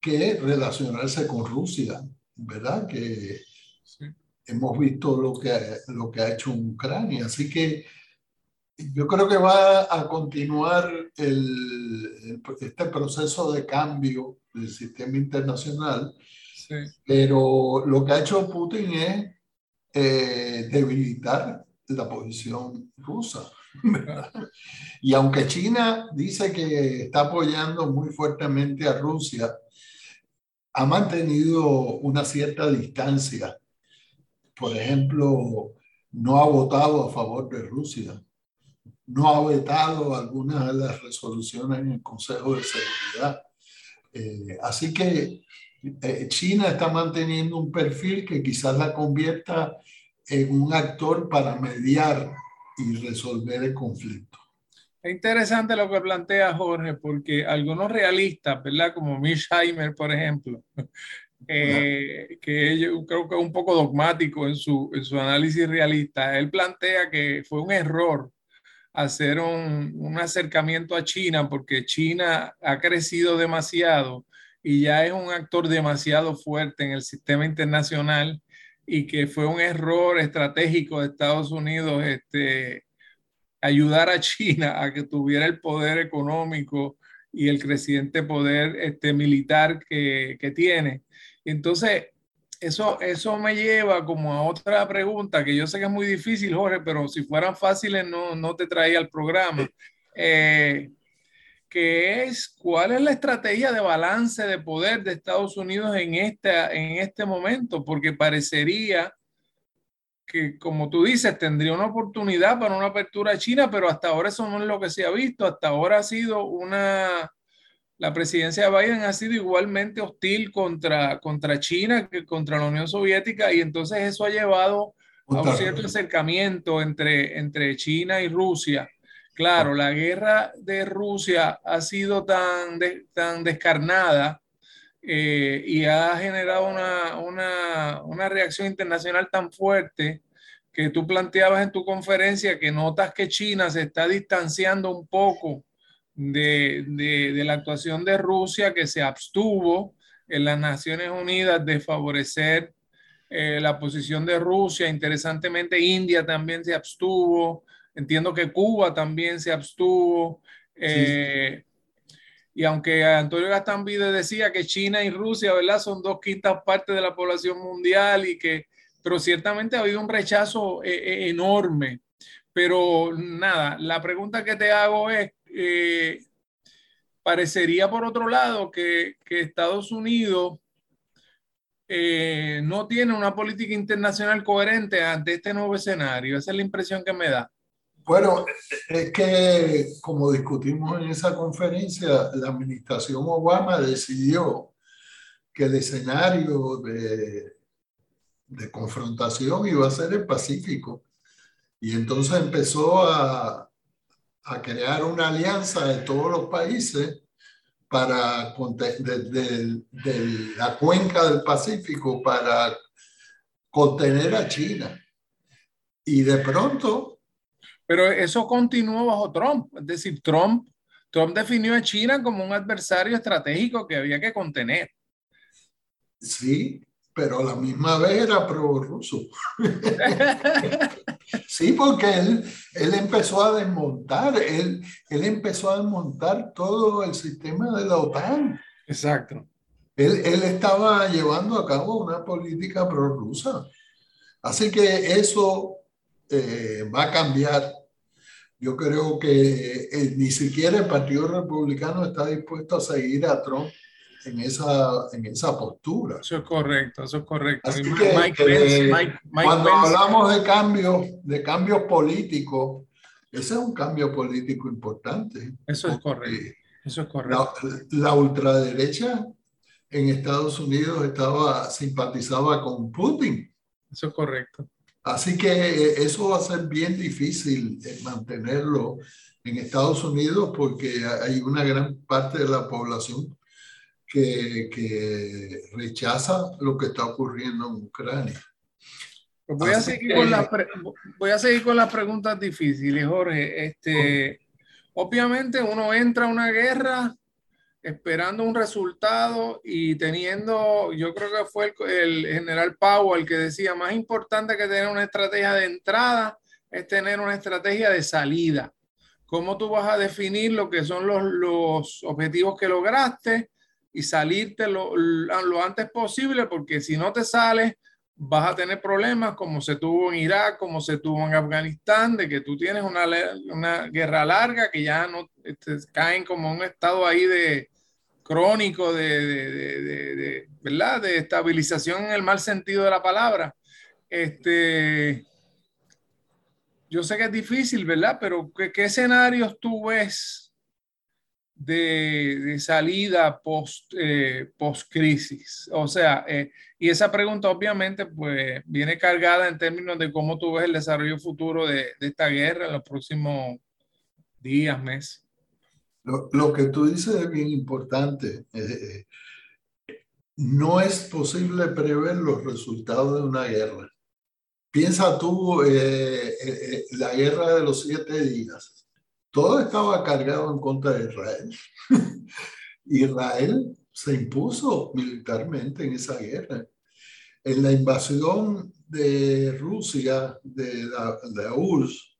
que relacionarse con Rusia, ¿verdad? Que hemos visto lo que, lo que ha hecho Ucrania. Así que yo creo que va a continuar el, este proceso de cambio del sistema internacional, pero lo que ha hecho Putin es eh, debilitar la posición rusa. Y aunque China dice que está apoyando muy fuertemente a Rusia, ha mantenido una cierta distancia. Por ejemplo, no ha votado a favor de Rusia, no ha vetado algunas de las resoluciones en el Consejo de Seguridad. Eh, así que eh, China está manteniendo un perfil que quizás la convierta en un actor para mediar y resolver el conflicto. Es interesante lo que plantea Jorge, porque algunos realistas, ¿verdad? Como Heimer, por ejemplo, eh, que yo creo que es un poco dogmático en su, en su análisis realista, él plantea que fue un error hacer un, un, acercamiento a China porque China ha crecido demasiado y ya es un actor demasiado fuerte en el sistema internacional y que fue un error estratégico de Estados Unidos este, ayudar a China a que tuviera el poder económico y el creciente poder este, militar que, que tiene. Entonces, eso, eso me lleva como a otra pregunta que yo sé que es muy difícil, Jorge, pero si fueran fáciles no, no te traía al programa. Eh, que es cuál es la estrategia de balance de poder de Estados Unidos en este, en este momento, porque parecería que, como tú dices, tendría una oportunidad para una apertura china, pero hasta ahora eso no es lo que se ha visto. Hasta ahora ha sido una, la presidencia de Biden ha sido igualmente hostil contra, contra China que contra la Unión Soviética y entonces eso ha llevado a un cierto acercamiento entre, entre China y Rusia. Claro, la guerra de Rusia ha sido tan, tan descarnada eh, y ha generado una, una, una, reacción internacional tan fuerte que tú planteabas en tu conferencia que notas que China se está distanciando un poco de, de, de la actuación de Rusia, que se abstuvo en las Naciones Unidas de favorecer eh, la posición de Rusia. Interesantemente, India también se abstuvo. Entiendo que Cuba también se abstuvo. Eh, y aunque Antonio Gastambide decía que China y Rusia, ¿verdad? Son dos quintas partes de la población mundial y que, pero ciertamente ha habido un rechazo eh, enorme. Pero nada, la pregunta que te hago es, parecería por otro lado que, que Estados Unidos no tiene una política internacional coherente ante este nuevo escenario. Esa es la impresión que me da. Bueno, es que como discutimos en esa conferencia, la administración Obama decidió que el escenario de, de confrontación iba a ser el Pacífico. Y entonces empezó a, a crear una alianza de todos los países para de, de, la cuenca del Pacífico para contener a China. Y de pronto pero eso continuó bajo Trump. Es decir, Trump, Trump definió a China como un adversario estratégico que había que contener. Sí, pero a la misma vez era pro-ruso. sí, porque él, él empezó a desmontar, él, él empezó a desmontar todo el sistema de la OTAN. Exacto. Él, él estaba llevando a cabo una política prorrusa. Así que eso eh, va a cambiar. Yo creo que eh, ni siquiera el Partido Republicano está dispuesto a seguir a Trump en esa, en esa postura. Eso es correcto, eso es correcto. cuando hablamos de cambios, de cambios políticos, ese es un cambio político importante. Eso es correcto. Eso es correcto. La, la, ultraderecha en Estados Unidos estaba simpatizaba con Putin. Eso es correcto. Así que eh, eso va a ser bien difícil eh, mantenerlo en Estados Unidos porque hay una gran parte de la población que, que rechaza lo que está ocurriendo en Ucrania. Pues voy, a seguir con las voy a seguir con las preguntas difíciles, Jorge. Este, obviamente uno entra a una guerra esperando un resultado y teniendo, yo creo que fue el, general Powell el que decía, más importante que tener una estrategia de entrada es tener una estrategia de salida. ¿Cómo tú vas a definir lo que son los, los objetivos que lograste y salirte lo, lo antes posible? Porque si no te sales, vas a tener problemas como se tuvo en Irak, como se tuvo en Afganistán, de que tú tienes una, una guerra larga que ya no te este, caen como un estado ahí de, crónico de, de, de, ¿verdad? de estabilización en el mal sentido de la palabra. Este, yo sé que es difícil, ¿verdad? Pero ¿qué, qué escenarios tú ves de, salida post, eh, crisis? O sea, eh, y esa pregunta obviamente pues viene cargada en términos de cómo tú ves el desarrollo futuro de, esta guerra en los próximos días, meses. Lo, que tú dices es bien importante. Eh, no es posible prever los resultados de una guerra. Piensa tú la guerra de los siete días todo estaba cargado en contra de Israel. Israel se impuso militarmente en esa guerra. En la invasión de Rusia, de la, URSS,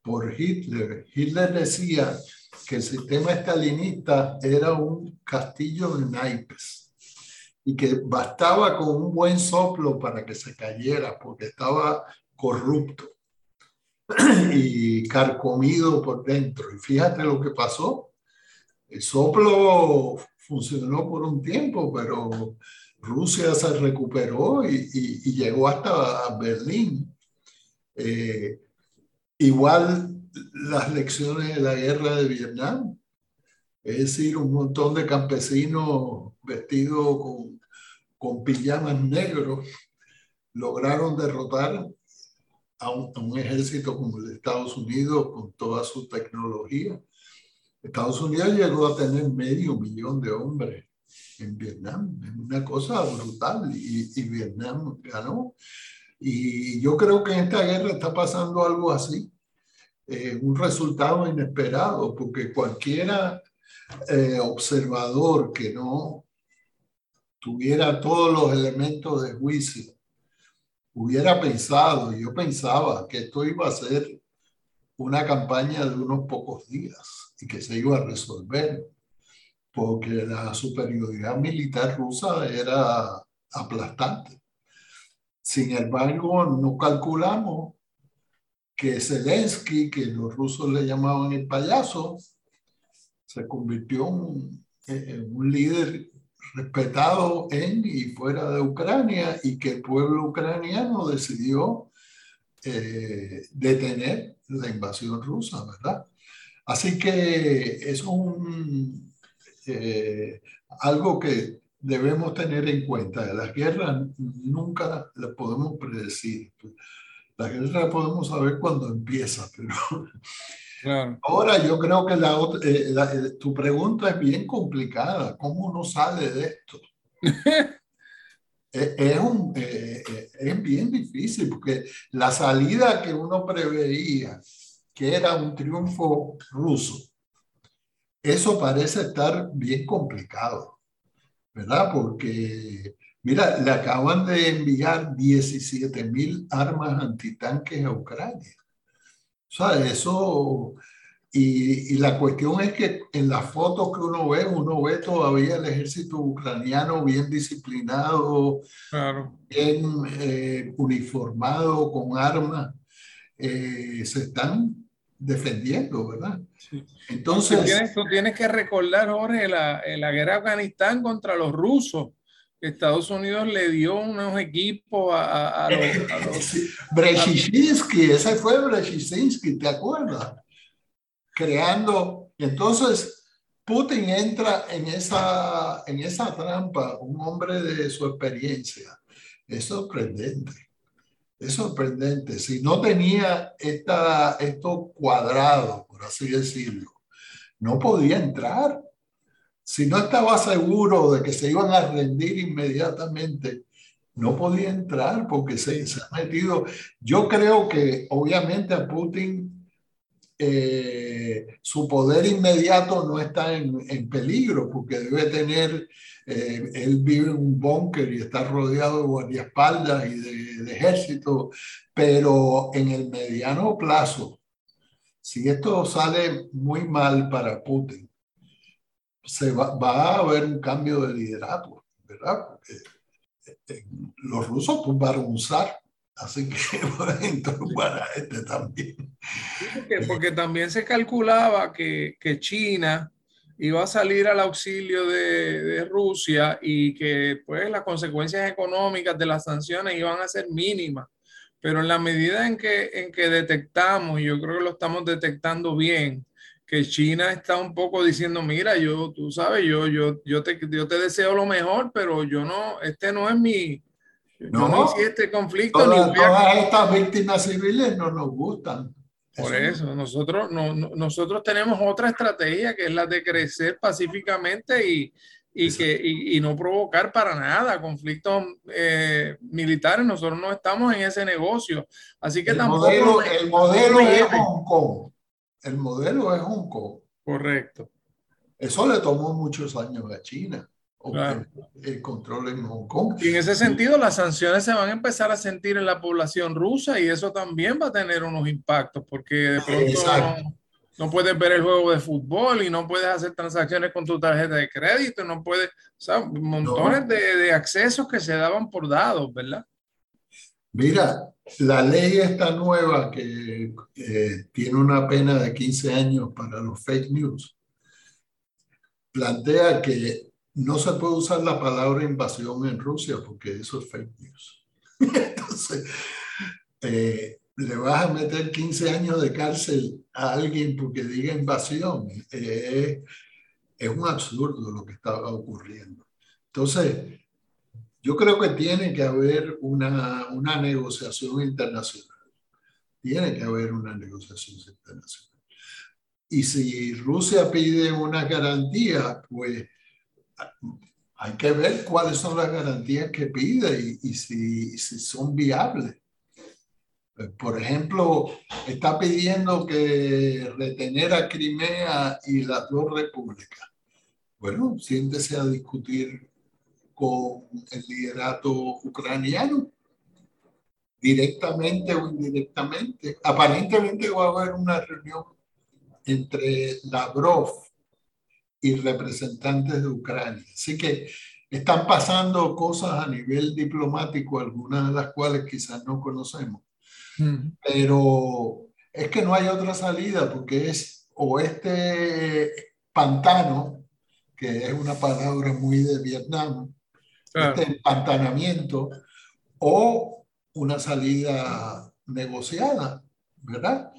por Hitler, Hitler decía que el sistema estalinista era un castillo de naipes y que bastaba con un buen soplo para que se cayera porque estaba corrupto y carcomido por dentro. Y fíjate lo que pasó. El soplo funcionó por un tiempo, pero Rusia se recuperó y, llegó hasta Berlín. Eh, igual las lecciones de la guerra de Vietnam, es decir, un montón de campesinos vestidos con, con pijamas negros lograron derrotar a un, ejército como el de Estados Unidos con toda su tecnología. Estados Unidos llegó a tener medio millón de hombres en Vietnam, una cosa brutal y, y, Vietnam ganó. Y yo creo que en esta guerra está pasando algo así, eh, un resultado inesperado, porque cualquiera eh, observador que no tuviera todos los elementos de juicio hubiera pensado, yo pensaba que esto iba a ser una campaña de unos pocos días y que se iba a resolver, porque la superioridad militar rusa era aplastante. Sin embargo, no calculamos que Zelensky, que los rusos le llamaban el payaso, se convirtió en un líder respetado en y fuera de Ucrania y que el pueblo ucraniano decidió eh, detener la invasión rusa, ¿verdad? Así que es un, eh, algo que debemos tener en cuenta. Las guerras nunca las podemos predecir. Las guerras podemos saber cuando empieza, pero Ahora yo creo que la, eh, eh, tu pregunta es bien complicada. ¿Cómo uno sale de esto? es, un, eh, es bien difícil porque la salida que uno preveía, que era un triunfo ruso, eso parece estar bien complicado, ¿verdad? Porque, mira, le acaban de enviar 17 mil armas antitanques a Ucrania. O sea, eso, y, y, la cuestión es que en las fotos que uno ve, uno ve todavía el ejército ucraniano bien disciplinado, bien eh, uniformado, con armas, eh, se están defendiendo, ¿verdad? Entonces... Tú tienes, tú tienes, que recordar, Jorge, la, la guerra de Afganistán contra los rusos. Estados Unidos le dio unos equipos a, a, los... ese fue Brzezinski, ¿te acuerdas? Creando, entonces Putin entra en esa, en esa trampa, un hombre de su experiencia. Es sorprendente, es sorprendente. Si no tenía esta, esto cuadrado, por así decirlo, no podía entrar si no estaba seguro de que se iban a rendir inmediatamente, no podía entrar porque se, se ha metido. Yo creo que obviamente a Putin eh, su poder inmediato no está en, en peligro porque debe tener, eh, él vive en un búnker y está rodeado de guardaespaldas y de, de ejército, pero en el mediano plazo, si esto sale muy mal para Putin, se va, va, a haber un cambio de liderazgo, ¿verdad? Porque eh, los rusos tumbaron un zar, así que pueden tumbar a este también. Porque, porque también se calculaba que, que, China iba a salir al auxilio de, de, Rusia y que pues las consecuencias económicas de las sanciones iban a ser mínimas. Pero en la medida en que, en que detectamos, y yo creo que lo estamos detectando bien, que China está un poco diciendo, mira, yo, tú sabes, yo, yo, yo, te, yo te deseo lo mejor, pero yo no, este no es mi, no, no este conflicto. Todas, todas estas víctimas civiles no nos gustan. Por eso, nosotros, no, nosotros tenemos otra estrategia que es la de crecer pacíficamente y, y, que, y, no provocar para nada conflictos eh, militares. Nosotros no estamos en ese negocio. Así que el tampoco. Modelo, el modelo es Hong Kong. El modelo es Hong Kong. Correcto. Eso le tomó muchos años a China. El control en Hong Kong. Y en ese sentido, las sanciones se van a empezar a sentir en la población rusa y eso también va a tener unos impactos porque de pronto no puedes ver el juego de fútbol y no puedes hacer transacciones con tu tarjeta de crédito, no puedes, o sea, montones de, de, accesos que se daban por dados, ¿verdad? Mira, la ley esta nueva que eh, tiene una pena de 15 años para los fake news, plantea que no se puede usar la palabra invasión en Rusia porque eso es fake news. Entonces, eh, le vas a meter 15 años de cárcel a alguien porque diga invasión. Eh, es un absurdo lo que está ocurriendo. Entonces, yo creo que tiene que haber una, una negociación internacional. Tiene que haber una negociación internacional. Y si Rusia pide una garantía, pues hay que ver cuáles son las garantías que pide y, y si, si son viables. Eh, por ejemplo, está pidiendo que retener a Crimea y las dos repúblicas. Bueno, siéntese a discutir con el liderato ucraniano, directamente o indirectamente. Aparentemente va a haber una reunión entre Lavrov y representantes de Ucrania. Así que están pasando cosas a nivel diplomático, algunas de las cuales quizás no conocemos. Pero es que no hay otra salida porque es o este pantano, que es una palabra muy de Vietnam, este empantanamiento, o una salida negociada, ¿verdad?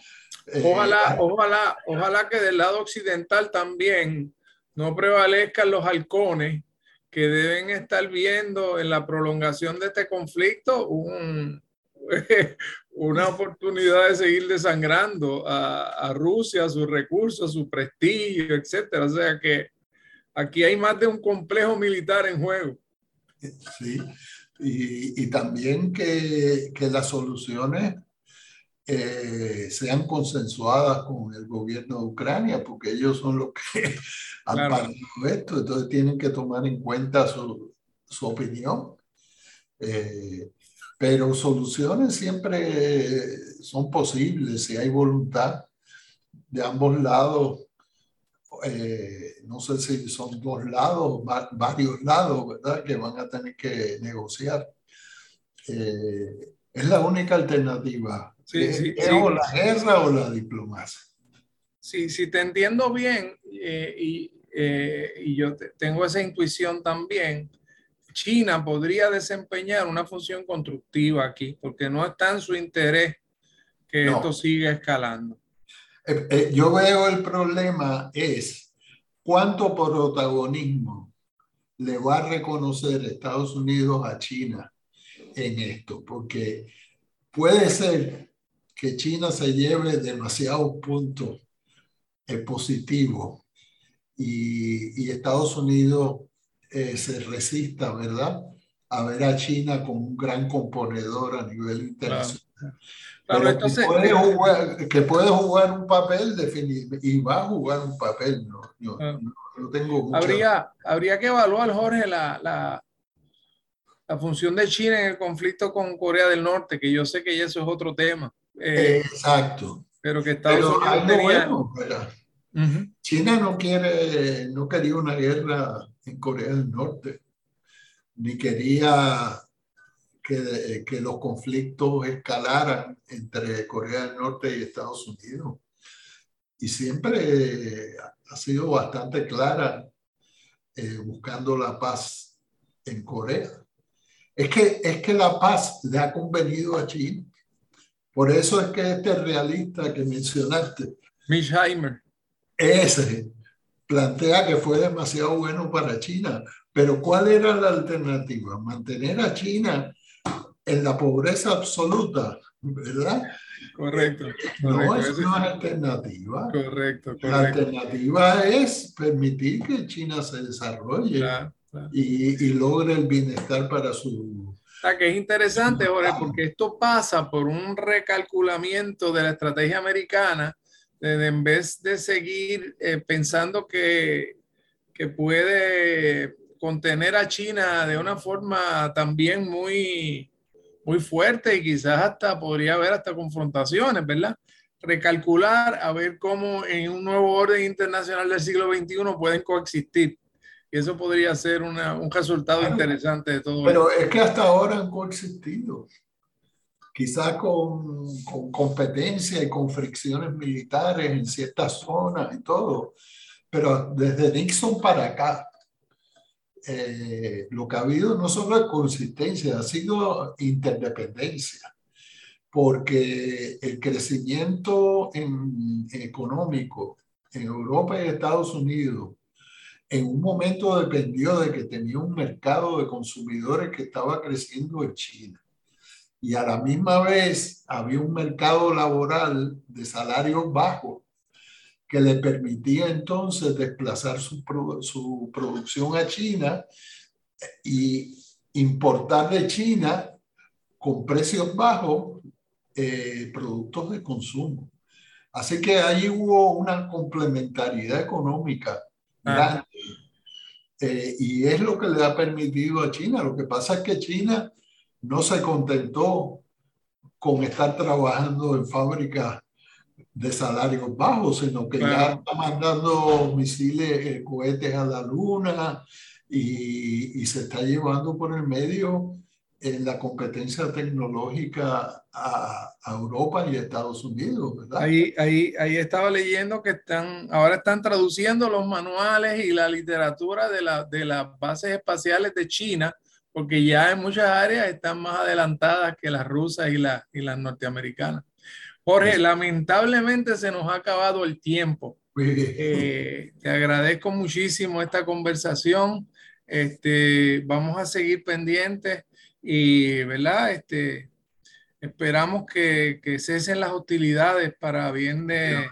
Ojalá, eh, ojalá, ojalá que del lado occidental también no prevalezcan los halcones que deben estar viendo en la prolongación de este conflicto un, una oportunidad de seguir desangrando a, a Rusia, sus recursos, su prestigio, etcétera. O sea que aquí hay más de un complejo militar en juego. Sí, y, y también que, que, las soluciones eh, sean consensuadas con el gobierno de Ucrania, porque ellos son los que han claro. esto, entonces tienen que tomar en cuenta su, su opinión. Eh, pero soluciones siempre son posibles si hay voluntad de ambos lados. Eh, no sé si son dos lados, varios lados, ¿verdad? Que van a tener que negociar. Eh, es la única alternativa. Sí, es, sí, es o la guerra o la diplomacia. Sí, si te entiendo bien eh, y, y, yo te, tengo esa intuición también, China podría desempeñar una función constructiva aquí, porque no está en su interés que no. esto siga escalando. Eh, eh, yo veo el problema es cuánto protagonismo le va a reconocer Estados Unidos a China en esto, porque puede ser que China se lleve demasiados puntos eh, positivos y, y Estados Unidos eh, se resista, ¿verdad? A ver a China como un gran componedor a nivel internacional. Claro. Claro, entonces, que, puede jugar, que, puede jugar, un papel y va a jugar un papel. No, yo, Ah. no, no tengo mucha... habría, habría que evaluar, Jorge, la, la, la, función de China en el conflicto con Corea del Norte, que yo sé que eso es otro tema. Eh, Exacto. Pero que Estados pero Unidos tenía... bueno, uh -huh. China no quiere, no quería una guerra en Corea del Norte, ni quería que, que, los conflictos escalaran entre Corea del Norte y Estados Unidos. Y siempre ha sido bastante clara eh, buscando la paz en Corea. Es que, es que la paz le ha convenido a China. Por eso es que este realista que mencionaste, Michheimer. ese plantea que fue demasiado bueno para China. Pero ¿cuál era la alternativa? Mantener a China en la pobreza absoluta, ¿verdad? Correcto. No, es una alternativa. Correcto, correcto. La alternativa es permitir que China se desarrolle Y, y, logre el bienestar para su... Que es interesante, Jorge, porque esto pasa por un recalculamiento de la estrategia americana, de, en vez de seguir eh, pensando que, que puede contener a China de una forma también muy, muy fuerte y quizás hasta podría haber hasta confrontaciones, ¿verdad? Recalcular a ver cómo en un nuevo orden internacional del siglo XXI pueden coexistir. Y eso podría ser una, un resultado interesante de todo Pero es que hasta ahora han coexistido. Quizás con, con competencia y con fricciones militares en ciertas zonas y todo. Pero desde Nixon para acá, eh, lo que ha habido no solo es consistencia, ha sido interdependencia, porque el crecimiento en, económico en Europa y Estados Unidos en un momento dependió de que tenía un mercado de consumidores que estaba creciendo en China. Y a la misma vez había un mercado laboral de salarios bajos que le permitía entonces desplazar su, su producción a China y importar de China con precios bajos eh, productos de consumo. Así que ahí hubo una complementariedad económica grande. Eh, y es lo que le ha permitido a China. Lo que pasa es que China no se contentó con estar trabajando en fábricas de salarios bajos, sino que ya está mandando misiles, eh, cohetes a la luna y, y, se está llevando por el medio en la competencia tecnológica a, a, Europa y a Estados Unidos, ¿verdad? Ahí, ahí, ahí estaba leyendo que están, ahora están traduciendo los manuales y la literatura de, la, de las bases espaciales de China, porque ya en muchas áreas están más adelantadas que las rusas y, la, y las norteamericanas. Jorge, lamentablemente se nos ha acabado el tiempo. Eh, te agradezco muchísimo esta conversación. Este, vamos a seguir pendientes y, ¿verdad? Este, esperamos que, que cesen las hostilidades para bien de,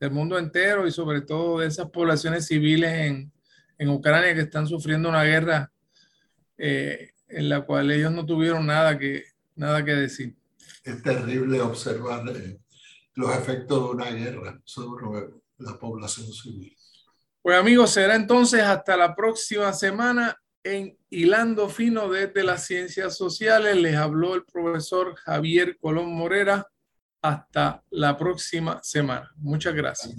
del mundo entero y sobre todo de esas poblaciones civiles en, en Ucrania que están sufriendo una guerra eh, en la cual ellos no tuvieron nada que, nada que decir es terrible observar eh, los efectos de una guerra sobre la población civil. Pues amigos, será entonces hasta la próxima semana en Hilando Fino desde las Ciencias Sociales. Les habló el profesor Javier Colón Morera. Hasta la próxima semana. Muchas gracias.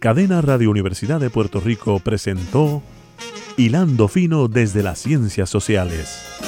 Cadena Radio Universidad de Puerto Rico presentó Hilando Fino desde las Ciencias Sociales.